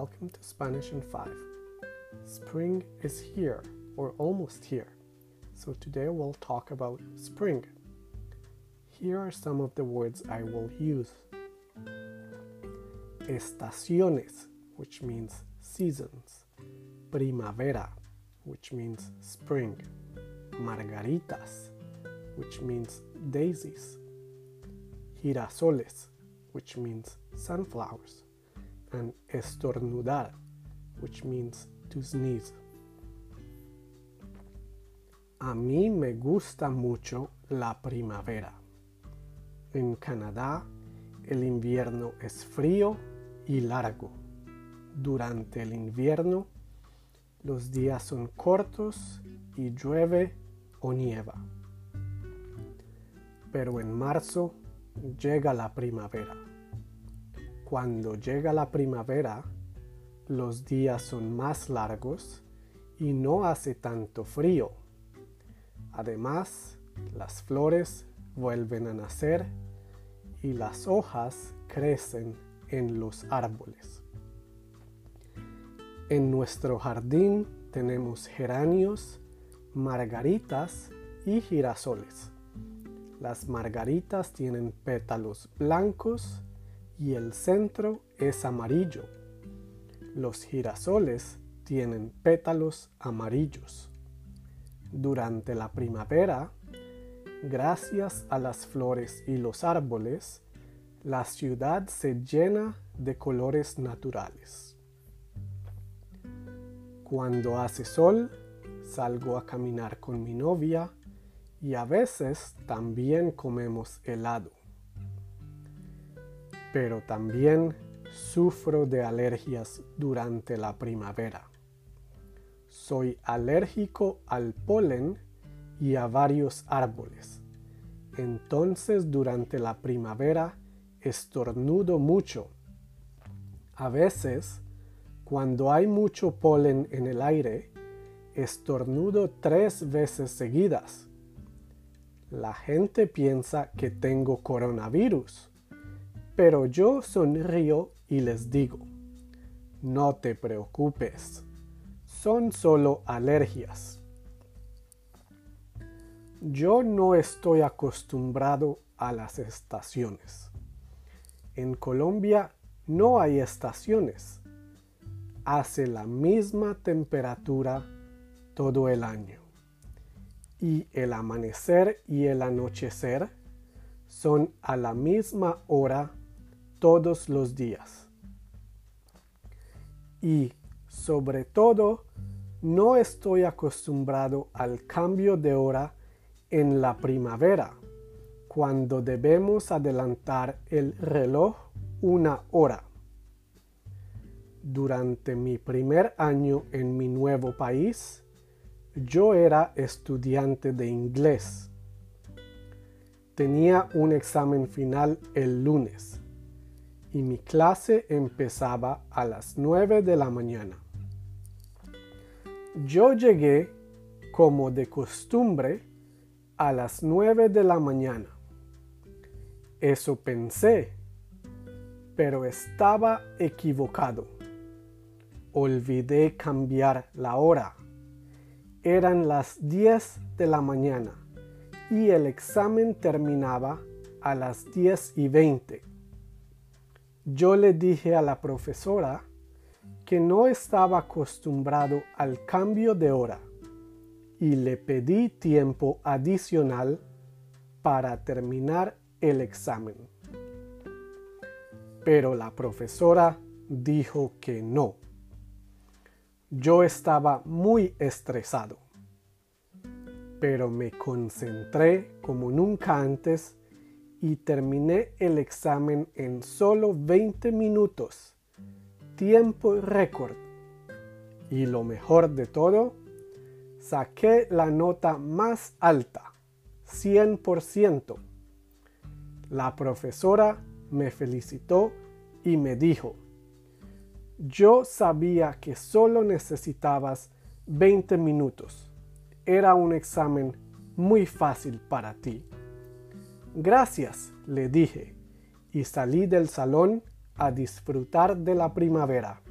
welcome to Spanish in 5. Spring is here, or almost here, so today we'll talk about spring. Here are some of the words I will use. Estaciones, which means seasons, Primavera, which means spring, Margaritas, which means daisies, Girasoles, which means sunflowers and estornudar, which means to sneeze. A mí me gusta mucho la primavera. En Canadá, el invierno es frío y largo. Durante el invierno, los días son cortos y llueve o nieva. Pero en marzo llega la primavera. Cuando llega la primavera, los días son más largos y no hace tanto frío. Además, las flores vuelven a nacer y las hojas crecen en los árboles. En nuestro jardín tenemos geranios, margaritas y girasoles. Las margaritas tienen pétalos blancos y el centro es amarillo. Los girasoles tienen pétalos amarillos. Durante la primavera, gracias a las flores y los árboles, la ciudad se llena de colores naturales. Cuando hace sol, salgo a caminar con mi novia y a veces también comemos helado pero también sufro de alergias durante la primavera. Soy alérgico al polen y a varios árboles. Entonces durante la primavera estornudo mucho. A veces, cuando hay mucho polen en el aire, estornudo tres veces seguidas. La gente piensa que tengo coronavirus pero yo sonrío y les digo, no te preocupes, son solo alergias. Yo no estoy acostumbrado a las estaciones. En Colombia no hay estaciones. Hace la misma temperatura todo el año. Y el amanecer y el anochecer son a la misma hora todos los días. Y sobre todo, no estoy acostumbrado al cambio de hora en la primavera, cuando debemos adelantar el reloj una hora. Durante mi primer año en mi nuevo país, yo era estudiante de inglés. Tenía un examen final el lunes y mi clase empezaba a las 9 de la mañana. Yo llegué, como de costumbre, a las 9 de la mañana. Eso pensé, pero estaba equivocado. Olvidé cambiar la hora. Eran las 10 de la mañana y el examen terminaba a las 10 y 20 yo le dije a la profesora que no estaba acostumbrado al cambio de hora y le pedí tiempo adicional para terminar el examen. Pero la profesora dijo que no. Yo estaba muy estresado, pero me concentré como nunca antes y terminé el examen en solo 20 minutos. Tiempo récord. Y lo mejor de todo, saqué la nota más alta, 100%. La profesora me felicitó y me dijo, yo sabía que solo necesitabas 20 minutos. Era un examen muy fácil para ti. Gracias, le dije, y salí del salón a disfrutar de la primavera.